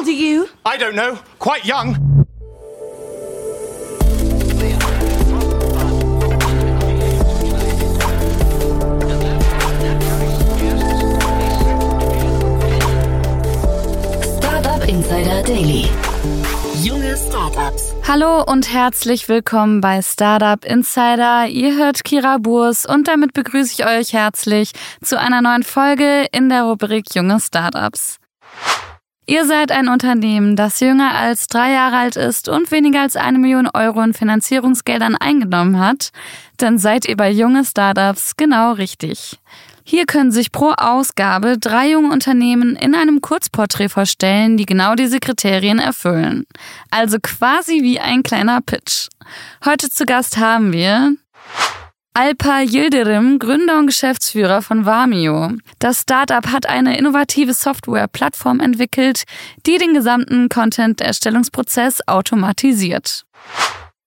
old are you? I don't know. Quite young. Startup Insider Daily. Junge Startups. Hallo und herzlich willkommen bei Startup Insider. Ihr hört Kira Burs und damit begrüße ich euch herzlich zu einer neuen Folge in der Rubrik Junge Startups. Ihr seid ein Unternehmen, das jünger als drei Jahre alt ist und weniger als eine Million Euro in Finanzierungsgeldern eingenommen hat, dann seid ihr bei junge Startups genau richtig. Hier können sich pro Ausgabe drei junge Unternehmen in einem Kurzporträt vorstellen, die genau diese Kriterien erfüllen. Also quasi wie ein kleiner Pitch. Heute zu Gast haben wir Alpa Yildirim, Gründer und Geschäftsführer von Vamio. Das Startup hat eine innovative Software-Plattform entwickelt, die den gesamten Content-Erstellungsprozess automatisiert.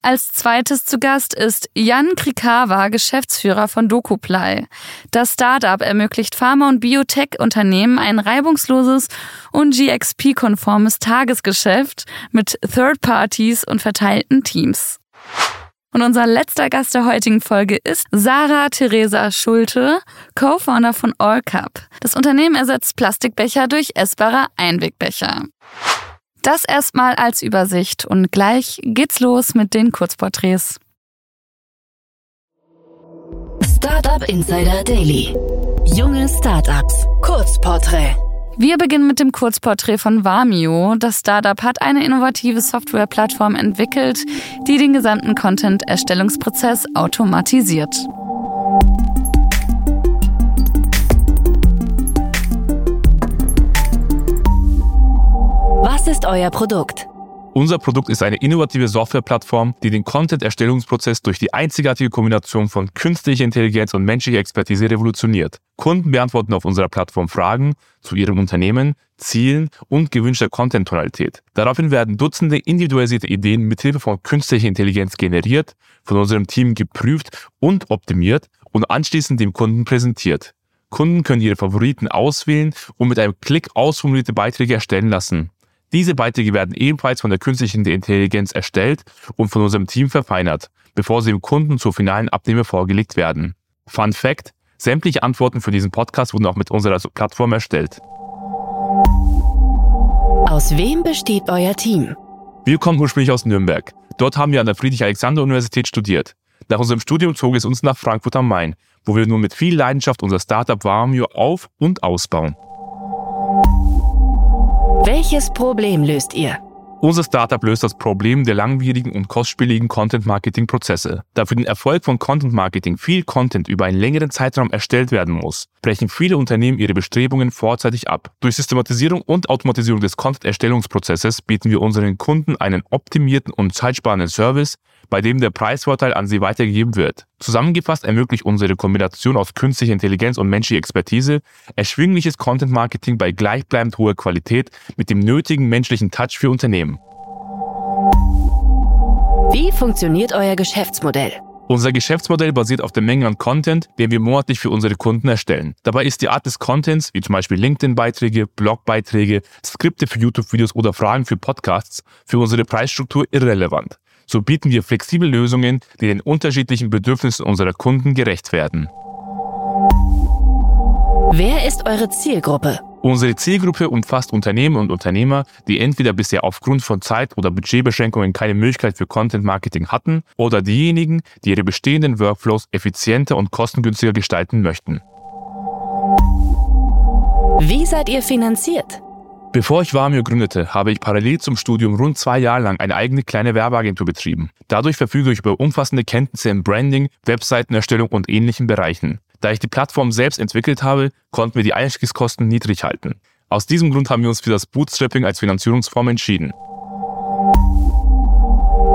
Als zweites zu Gast ist Jan Krikawa, Geschäftsführer von Dokuply. Das Startup ermöglicht Pharma- und Biotech-Unternehmen ein reibungsloses und GXP-konformes Tagesgeschäft mit Third Parties und verteilten Teams. Und unser letzter Gast der heutigen Folge ist Sarah Theresa Schulte, Co-Founder von All Cup. Das Unternehmen ersetzt Plastikbecher durch essbare Einwegbecher. Das erstmal als Übersicht und gleich geht's los mit den Kurzporträts. Startup Insider Daily. Junge Startups. Kurzporträt. Wir beginnen mit dem Kurzporträt von Vamio. Das Startup hat eine innovative Softwareplattform entwickelt, die den gesamten Content-Erstellungsprozess automatisiert. Was ist euer Produkt? Unser Produkt ist eine innovative Softwareplattform, die den Content-Erstellungsprozess durch die einzigartige Kombination von künstlicher Intelligenz und menschlicher Expertise revolutioniert. Kunden beantworten auf unserer Plattform Fragen zu ihrem Unternehmen, Zielen und gewünschter Content-Tonalität. Daraufhin werden Dutzende individualisierte Ideen mithilfe von künstlicher Intelligenz generiert, von unserem Team geprüft und optimiert und anschließend dem Kunden präsentiert. Kunden können ihre Favoriten auswählen und mit einem Klick ausformulierte Beiträge erstellen lassen. Diese Beiträge werden ebenfalls von der künstlichen Intelligenz erstellt und von unserem Team verfeinert, bevor sie dem Kunden zur finalen Abnehme vorgelegt werden. Fun Fact: Sämtliche Antworten für diesen Podcast wurden auch mit unserer Plattform erstellt. Aus wem besteht euer Team? Wir kommen ursprünglich aus Nürnberg. Dort haben wir an der Friedrich-Alexander-Universität studiert. Nach unserem Studium zog es uns nach Frankfurt am Main, wo wir nun mit viel Leidenschaft unser Startup Varmio auf- und ausbauen. Welches Problem löst ihr? Unser Startup löst das Problem der langwierigen und kostspieligen Content-Marketing-Prozesse. Da für den Erfolg von Content-Marketing viel Content über einen längeren Zeitraum erstellt werden muss, brechen viele Unternehmen ihre Bestrebungen vorzeitig ab. Durch Systematisierung und Automatisierung des Content-Erstellungsprozesses bieten wir unseren Kunden einen optimierten und zeitsparenden Service, bei dem der Preisvorteil an sie weitergegeben wird. Zusammengefasst ermöglicht unsere Kombination aus künstlicher Intelligenz und menschlicher Expertise erschwingliches Content Marketing bei gleichbleibend hoher Qualität mit dem nötigen menschlichen Touch für Unternehmen. Wie funktioniert euer Geschäftsmodell? Unser Geschäftsmodell basiert auf der Menge an Content, den wir monatlich für unsere Kunden erstellen. Dabei ist die Art des Contents, wie zum Beispiel LinkedIn-Beiträge, Blog-Beiträge, Skripte für YouTube-Videos oder Fragen für Podcasts, für unsere Preisstruktur irrelevant. So bieten wir flexible Lösungen, die den unterschiedlichen Bedürfnissen unserer Kunden gerecht werden. Wer ist eure Zielgruppe? Unsere Zielgruppe umfasst Unternehmen und Unternehmer, die entweder bisher aufgrund von Zeit- oder Budgetbeschränkungen keine Möglichkeit für Content Marketing hatten oder diejenigen, die ihre bestehenden Workflows effizienter und kostengünstiger gestalten möchten. Wie seid ihr finanziert? Bevor ich Vamio gründete, habe ich parallel zum Studium rund zwei Jahre lang eine eigene kleine Werbeagentur betrieben. Dadurch verfüge ich über umfassende Kenntnisse im Branding, Webseitenerstellung und ähnlichen Bereichen. Da ich die Plattform selbst entwickelt habe, konnten wir die Einstiegskosten niedrig halten. Aus diesem Grund haben wir uns für das Bootstrapping als Finanzierungsform entschieden.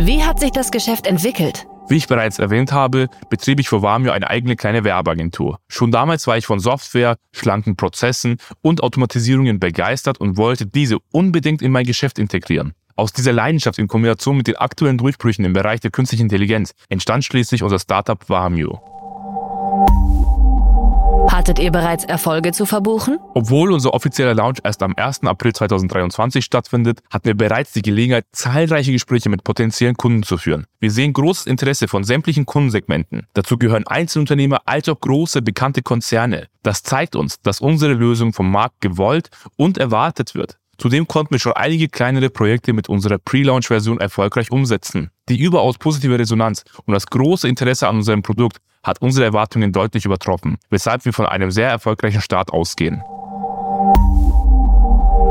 Wie hat sich das Geschäft entwickelt? Wie ich bereits erwähnt habe, betrieb ich für Vamio eine eigene kleine Werbeagentur. Schon damals war ich von Software, schlanken Prozessen und Automatisierungen begeistert und wollte diese unbedingt in mein Geschäft integrieren. Aus dieser Leidenschaft in Kombination mit den aktuellen Durchbrüchen im Bereich der künstlichen Intelligenz entstand schließlich unser Startup Vamio. Hattet ihr bereits Erfolge zu verbuchen? Obwohl unser offizieller Launch erst am 1. April 2023 stattfindet, hatten wir bereits die Gelegenheit, zahlreiche Gespräche mit potenziellen Kunden zu führen. Wir sehen großes Interesse von sämtlichen Kundensegmenten. Dazu gehören Einzelunternehmer als auch große bekannte Konzerne. Das zeigt uns, dass unsere Lösung vom Markt gewollt und erwartet wird. Zudem konnten wir schon einige kleinere Projekte mit unserer Pre-Launch-Version erfolgreich umsetzen. Die überaus positive Resonanz und das große Interesse an unserem Produkt hat unsere Erwartungen deutlich übertroffen, weshalb wir von einem sehr erfolgreichen Start ausgehen.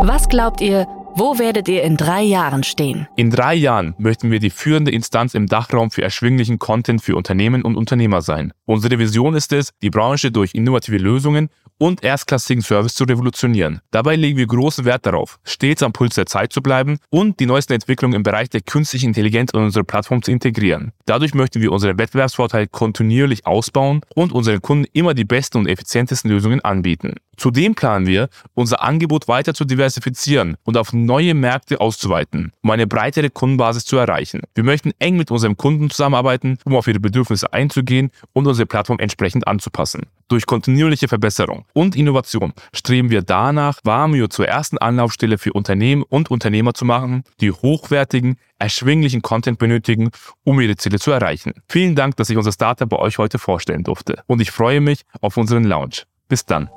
Was glaubt ihr, wo werdet ihr in drei Jahren stehen? In drei Jahren möchten wir die führende Instanz im Dachraum für erschwinglichen Content für Unternehmen und Unternehmer sein. Unsere Vision ist es, die Branche durch innovative Lösungen und erstklassigen Service zu revolutionieren. Dabei legen wir großen Wert darauf, stets am Puls der Zeit zu bleiben und die neuesten Entwicklungen im Bereich der künstlichen Intelligenz in unsere Plattform zu integrieren. Dadurch möchten wir unseren Wettbewerbsvorteil kontinuierlich ausbauen und unseren Kunden immer die besten und effizientesten Lösungen anbieten. Zudem planen wir, unser Angebot weiter zu diversifizieren und auf neue Märkte auszuweiten, um eine breitere Kundenbasis zu erreichen. Wir möchten eng mit unserem Kunden zusammenarbeiten, um auf ihre Bedürfnisse einzugehen und unsere Plattform entsprechend anzupassen. Durch kontinuierliche Verbesserung und Innovation streben wir danach, Warmio zur ersten Anlaufstelle für Unternehmen und Unternehmer zu machen, die hochwertigen, erschwinglichen Content benötigen, um ihre Ziele zu erreichen. Vielen Dank, dass ich unser Startup bei euch heute vorstellen durfte und ich freue mich auf unseren Launch. Bis dann.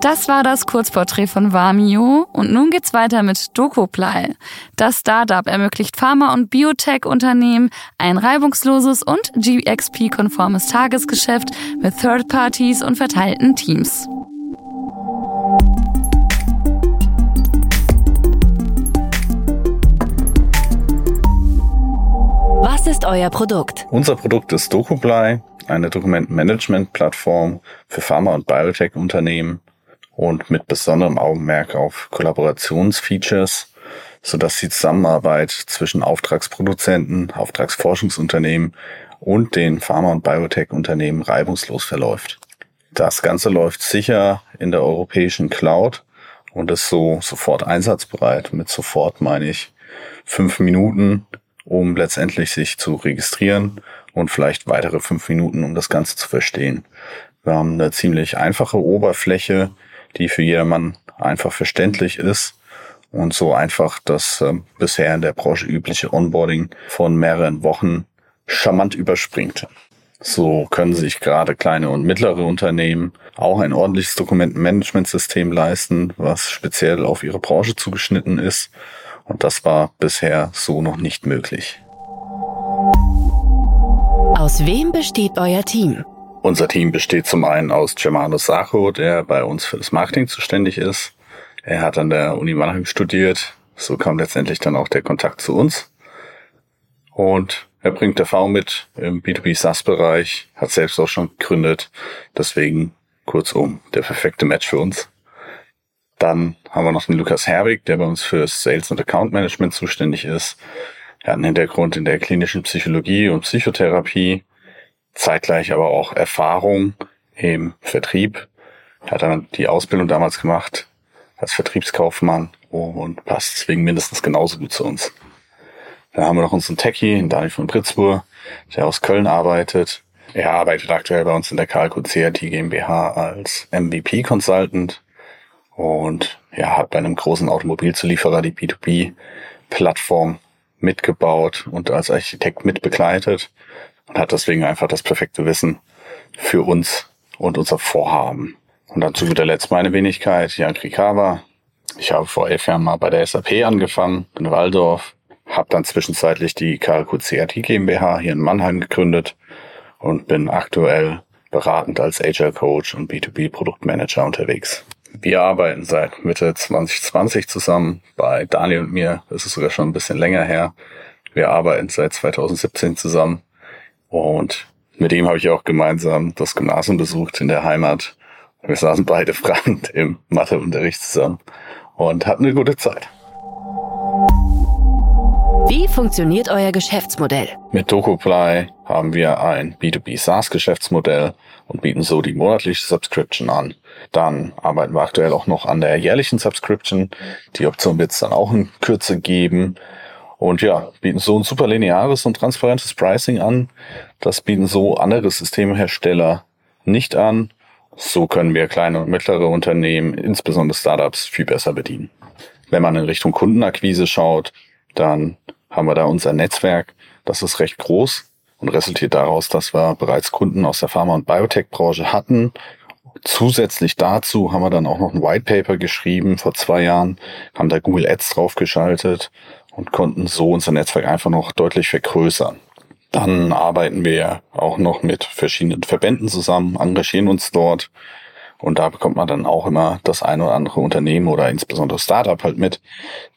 Das war das Kurzporträt von Vamio und nun geht's weiter mit Dokoply. Das Startup ermöglicht Pharma- und Biotech-Unternehmen ein reibungsloses und GXP-konformes Tagesgeschäft mit Third Parties und verteilten Teams. Was ist euer Produkt? Unser Produkt ist Dokuply, eine Dokumentenmanagement-Plattform für Pharma- und Biotech-Unternehmen und mit besonderem Augenmerk auf Kollaborationsfeatures, sodass die Zusammenarbeit zwischen Auftragsproduzenten, Auftragsforschungsunternehmen und den Pharma- und Biotech-Unternehmen reibungslos verläuft. Das Ganze läuft sicher in der europäischen Cloud und ist so sofort einsatzbereit. Mit sofort meine ich fünf Minuten, um letztendlich sich zu registrieren und vielleicht weitere fünf Minuten, um das Ganze zu verstehen. Wir haben eine ziemlich einfache Oberfläche, die für jedermann einfach verständlich ist und so einfach das äh, bisher in der Branche übliche Onboarding von mehreren Wochen charmant überspringt. So können sich gerade kleine und mittlere Unternehmen auch ein ordentliches Dokumentenmanagementsystem leisten, was speziell auf ihre Branche zugeschnitten ist. Und das war bisher so noch nicht möglich. Aus wem besteht euer Team? Unser Team besteht zum einen aus Germano Sacho, der bei uns für das Marketing zuständig ist. Er hat an der Uni Mannheim studiert. So kam letztendlich dann auch der Kontakt zu uns. Und er bringt Erfahrung mit im B2B SaaS-Bereich, hat selbst auch schon gegründet. Deswegen kurzum der perfekte Match für uns. Dann haben wir noch den Lukas Herwig, der bei uns für Sales und Account Management zuständig ist. Er hat einen Hintergrund in der klinischen Psychologie und Psychotherapie, zeitgleich aber auch Erfahrung im Vertrieb. Er hat dann die Ausbildung damals gemacht als Vertriebskaufmann und passt deswegen mindestens genauso gut zu uns. Dann haben wir noch unseren Techie, Daniel von Pritzburg, der aus Köln arbeitet. Er arbeitet aktuell bei uns in der Kalko CRT GmbH als MVP Consultant und ja, hat bei einem großen Automobilzulieferer die B2B-Plattform mitgebaut und als Architekt mitbegleitet und hat deswegen einfach das perfekte Wissen für uns und unser Vorhaben. Und dann zu guter Letzt meine Wenigkeit, Jan Krikawa. Ich habe vor elf Jahren mal bei der SAP angefangen, in Waldorf, habe dann zwischenzeitlich die KLQ CRT GmbH hier in Mannheim gegründet und bin aktuell beratend als Agile Coach und B2B Produktmanager unterwegs. Wir arbeiten seit Mitte 2020 zusammen. Bei Daniel und mir ist sogar schon ein bisschen länger her. Wir arbeiten seit 2017 zusammen und mit ihm habe ich auch gemeinsam das Gymnasium besucht in der Heimat. Wir saßen beide fragend im Matheunterricht zusammen und hatten eine gute Zeit. Wie funktioniert euer Geschäftsmodell? Mit DokuPly haben wir ein B2B SaaS Geschäftsmodell und bieten so die monatliche Subscription an. Dann arbeiten wir aktuell auch noch an der jährlichen Subscription. Die Option wird es dann auch in Kürze geben. Und ja, bieten so ein super lineares und transparentes Pricing an. Das bieten so andere Systemhersteller nicht an. So können wir kleine und mittlere Unternehmen, insbesondere Startups, viel besser bedienen. Wenn man in Richtung Kundenakquise schaut, dann haben wir da unser Netzwerk. Das ist recht groß und resultiert daraus, dass wir bereits Kunden aus der Pharma- und Biotech-Branche hatten. Zusätzlich dazu haben wir dann auch noch ein White Paper geschrieben vor zwei Jahren, haben da Google Ads draufgeschaltet und konnten so unser Netzwerk einfach noch deutlich vergrößern. Dann arbeiten wir auch noch mit verschiedenen Verbänden zusammen, engagieren uns dort. Und da bekommt man dann auch immer das eine oder andere Unternehmen oder insbesondere Startup halt mit,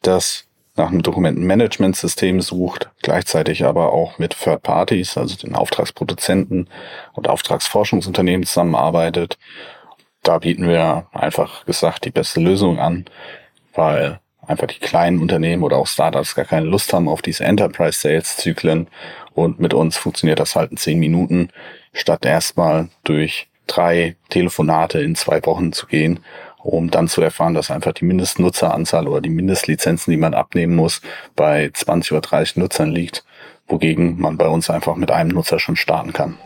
das nach einem Dokumentenmanagementsystem sucht, gleichzeitig aber auch mit Third Parties, also den Auftragsproduzenten und Auftragsforschungsunternehmen zusammenarbeitet. Da bieten wir einfach gesagt die beste Lösung an, weil einfach die kleinen Unternehmen oder auch Startups gar keine Lust haben auf diese Enterprise Sales Zyklen. Und mit uns funktioniert das halt in zehn Minuten, statt erstmal durch drei Telefonate in zwei Wochen zu gehen, um dann zu erfahren, dass einfach die Mindestnutzeranzahl oder die Mindestlizenzen, die man abnehmen muss, bei 20 oder 30 Nutzern liegt, wogegen man bei uns einfach mit einem Nutzer schon starten kann.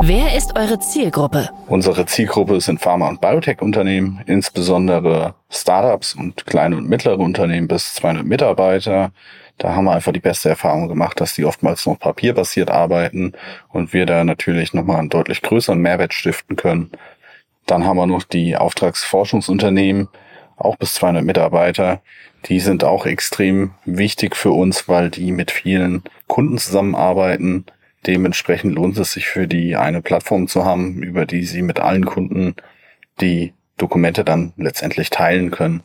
Wer ist eure Zielgruppe? Unsere Zielgruppe sind Pharma- und Biotech-Unternehmen, insbesondere Startups und kleine und mittlere Unternehmen bis 200 Mitarbeiter. Da haben wir einfach die beste Erfahrung gemacht, dass die oftmals noch papierbasiert arbeiten und wir da natürlich nochmal einen deutlich größeren Mehrwert stiften können. Dann haben wir noch die Auftragsforschungsunternehmen, auch bis 200 Mitarbeiter. Die sind auch extrem wichtig für uns, weil die mit vielen Kunden zusammenarbeiten, Dementsprechend lohnt es sich für die eine Plattform zu haben, über die sie mit allen Kunden die Dokumente dann letztendlich teilen können.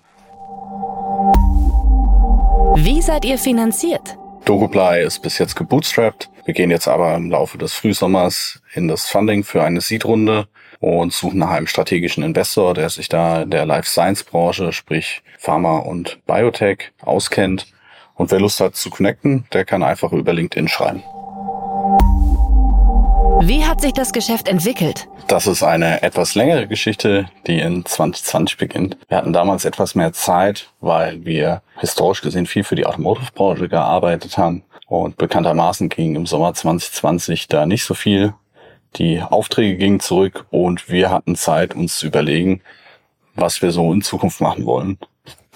Wie seid ihr finanziert? Dokuply ist bis jetzt gebootstrapped. Wir gehen jetzt aber im Laufe des Frühsommers in das Funding für eine Seed-Runde und suchen nach einem strategischen Investor, der sich da in der Life Science Branche, sprich Pharma und Biotech auskennt. Und wer Lust hat zu connecten, der kann einfach über LinkedIn schreiben. Wie hat sich das Geschäft entwickelt? Das ist eine etwas längere Geschichte, die in 2020 beginnt. Wir hatten damals etwas mehr Zeit, weil wir historisch gesehen viel für die Automotive-Branche gearbeitet haben. Und bekanntermaßen ging im Sommer 2020 da nicht so viel. Die Aufträge gingen zurück und wir hatten Zeit, uns zu überlegen, was wir so in Zukunft machen wollen.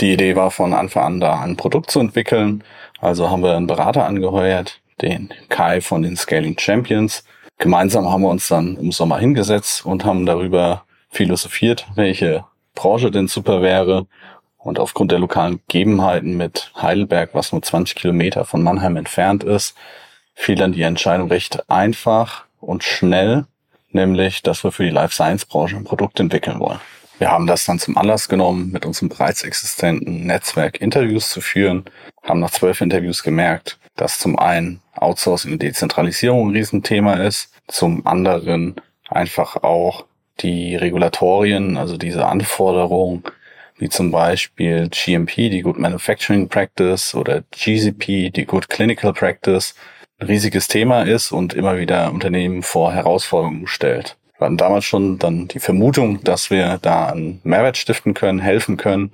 Die Idee war von Anfang an da ein Produkt zu entwickeln. Also haben wir einen Berater angeheuert, den Kai von den Scaling Champions, gemeinsam haben wir uns dann im Sommer hingesetzt und haben darüber philosophiert, welche Branche denn super wäre. Und aufgrund der lokalen Gegebenheiten mit Heidelberg, was nur 20 Kilometer von Mannheim entfernt ist, fiel dann die Entscheidung recht einfach und schnell, nämlich, dass wir für die Life Science Branche ein Produkt entwickeln wollen. Wir haben das dann zum Anlass genommen, mit unserem bereits existenten Netzwerk Interviews zu führen, haben nach zwölf Interviews gemerkt, dass zum einen Outsourcing und Dezentralisierung ein Riesenthema ist, zum anderen einfach auch die Regulatorien, also diese Anforderungen, wie zum Beispiel GMP, die Good Manufacturing Practice oder GCP, die Good Clinical Practice, ein riesiges Thema ist und immer wieder Unternehmen vor Herausforderungen stellt. Wir hatten damals schon dann die Vermutung, dass wir da einen Mehrwert stiften können, helfen können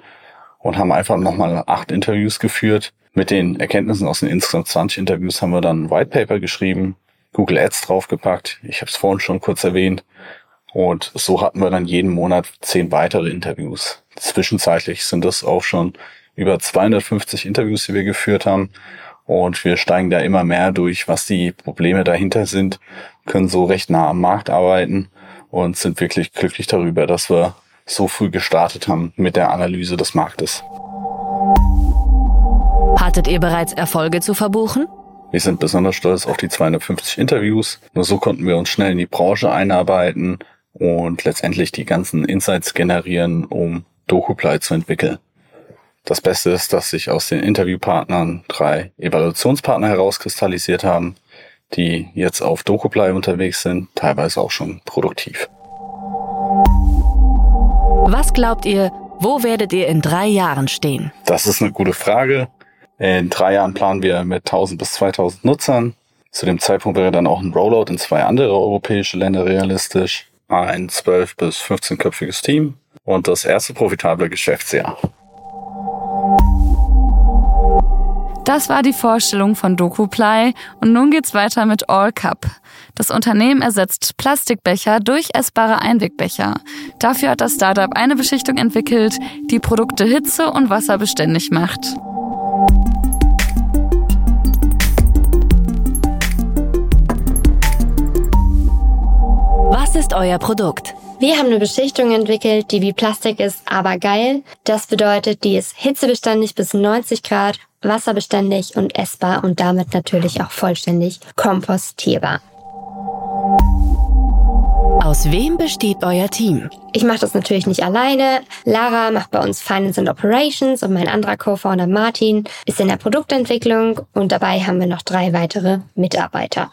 und haben einfach nochmal acht Interviews geführt, mit den Erkenntnissen aus den insgesamt 20 Interviews haben wir dann ein White Paper geschrieben, Google Ads draufgepackt. Ich habe es vorhin schon kurz erwähnt. Und so hatten wir dann jeden Monat zehn weitere Interviews. Zwischenzeitlich sind das auch schon über 250 Interviews, die wir geführt haben. Und wir steigen da immer mehr durch, was die Probleme dahinter sind, können so recht nah am Markt arbeiten und sind wirklich glücklich darüber, dass wir so früh gestartet haben mit der Analyse des Marktes. Hattet ihr bereits Erfolge zu verbuchen? Wir sind besonders stolz auf die 250 Interviews. Nur so konnten wir uns schnell in die Branche einarbeiten und letztendlich die ganzen Insights generieren, um Dokuply zu entwickeln. Das Beste ist, dass sich aus den Interviewpartnern drei Evaluationspartner herauskristallisiert haben, die jetzt auf Dokuply unterwegs sind, teilweise auch schon produktiv. Was glaubt ihr, wo werdet ihr in drei Jahren stehen? Das ist eine gute Frage. In drei Jahren planen wir mit 1000 bis 2000 Nutzern. Zu dem Zeitpunkt wäre dann auch ein Rollout in zwei andere europäische Länder realistisch. Ein 12 bis 15-köpfiges Team und das erste profitable Geschäftsjahr. Das war die Vorstellung von DokuPly und nun geht's weiter mit All Cup. Das Unternehmen ersetzt Plastikbecher durch essbare Einwegbecher. Dafür hat das Startup eine Beschichtung entwickelt, die Produkte hitze- und wasserbeständig macht. Ist euer Produkt? Wir haben eine Beschichtung entwickelt, die wie Plastik ist, aber geil. Das bedeutet, die ist hitzebeständig bis 90 Grad, wasserbeständig und essbar und damit natürlich auch vollständig kompostierbar. Aus wem besteht euer Team? Ich mache das natürlich nicht alleine. Lara macht bei uns Finance and Operations und mein anderer Co-Founder Martin ist in der Produktentwicklung und dabei haben wir noch drei weitere Mitarbeiter.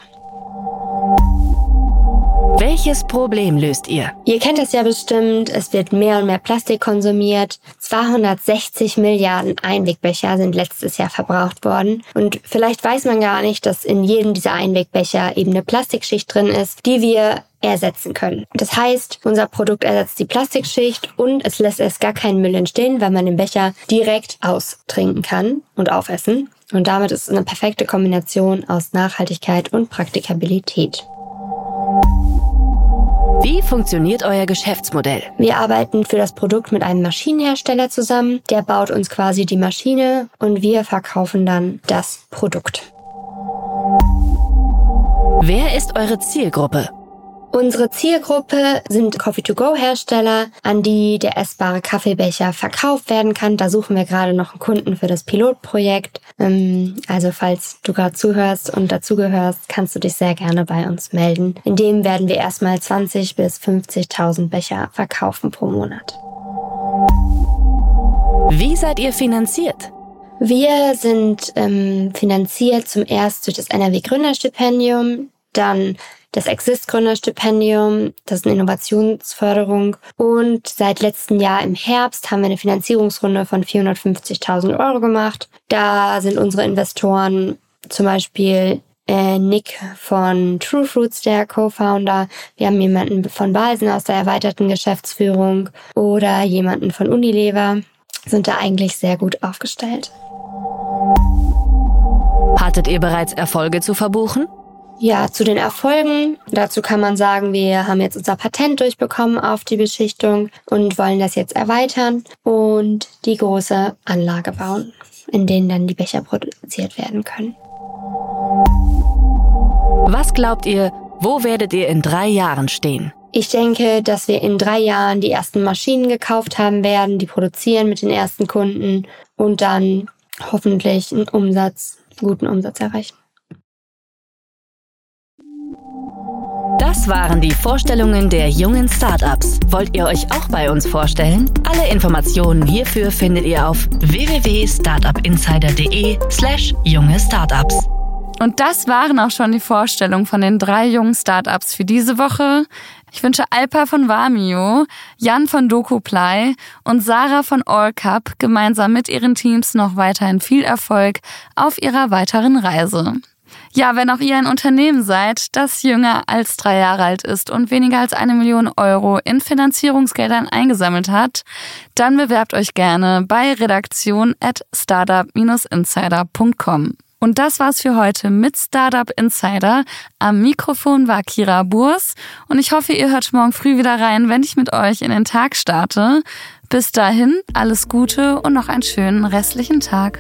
Welches Problem löst ihr? Ihr kennt das ja bestimmt, es wird mehr und mehr Plastik konsumiert. 260 Milliarden Einwegbecher sind letztes Jahr verbraucht worden. Und vielleicht weiß man gar nicht, dass in jedem dieser Einwegbecher eben eine Plastikschicht drin ist, die wir ersetzen können. Das heißt, unser Produkt ersetzt die Plastikschicht und es lässt erst gar keinen Müll entstehen, weil man den Becher direkt austrinken kann und aufessen. Und damit ist es eine perfekte Kombination aus Nachhaltigkeit und Praktikabilität. Wie funktioniert euer Geschäftsmodell? Wir arbeiten für das Produkt mit einem Maschinenhersteller zusammen. Der baut uns quasi die Maschine und wir verkaufen dann das Produkt. Wer ist eure Zielgruppe? Unsere Zielgruppe sind Coffee-to-Go-Hersteller, an die der essbare Kaffeebecher verkauft werden kann. Da suchen wir gerade noch einen Kunden für das Pilotprojekt. Ähm, also falls du gerade zuhörst und dazugehörst, kannst du dich sehr gerne bei uns melden. In dem werden wir erstmal 20 bis 50.000 Becher verkaufen pro Monat. Wie seid ihr finanziert? Wir sind ähm, finanziert zum erst durch das NRW Gründerstipendium, dann das Exist Gründerstipendium, das ist eine Innovationsförderung. Und seit letztem Jahr im Herbst haben wir eine Finanzierungsrunde von 450.000 Euro gemacht. Da sind unsere Investoren zum Beispiel äh, Nick von True Fruits, der Co-Founder. Wir haben jemanden von Balsen aus der erweiterten Geschäftsführung oder jemanden von Unilever. Sind da eigentlich sehr gut aufgestellt. Hattet ihr bereits Erfolge zu verbuchen? Ja, zu den Erfolgen. Dazu kann man sagen, wir haben jetzt unser Patent durchbekommen auf die Beschichtung und wollen das jetzt erweitern und die große Anlage bauen, in denen dann die Becher produziert werden können. Was glaubt ihr, wo werdet ihr in drei Jahren stehen? Ich denke, dass wir in drei Jahren die ersten Maschinen gekauft haben werden, die produzieren mit den ersten Kunden und dann hoffentlich einen Umsatz, einen guten Umsatz erreichen. Das waren die Vorstellungen der jungen Startups. Wollt ihr euch auch bei uns vorstellen? Alle Informationen hierfür findet ihr auf www.startupinsider.de/slash junge Startups. Und das waren auch schon die Vorstellungen von den drei jungen Startups für diese Woche. Ich wünsche Alpa von Vamio, Jan von DokuPly und Sarah von AllCup gemeinsam mit ihren Teams noch weiterhin viel Erfolg auf ihrer weiteren Reise. Ja, wenn auch ihr ein Unternehmen seid, das jünger als drei Jahre alt ist und weniger als eine Million Euro in Finanzierungsgeldern eingesammelt hat, dann bewerbt euch gerne bei redaktion at startup-insider.com. Und das war's für heute mit Startup Insider. Am Mikrofon war Kira Burs und ich hoffe, ihr hört morgen früh wieder rein, wenn ich mit euch in den Tag starte. Bis dahin, alles Gute und noch einen schönen restlichen Tag.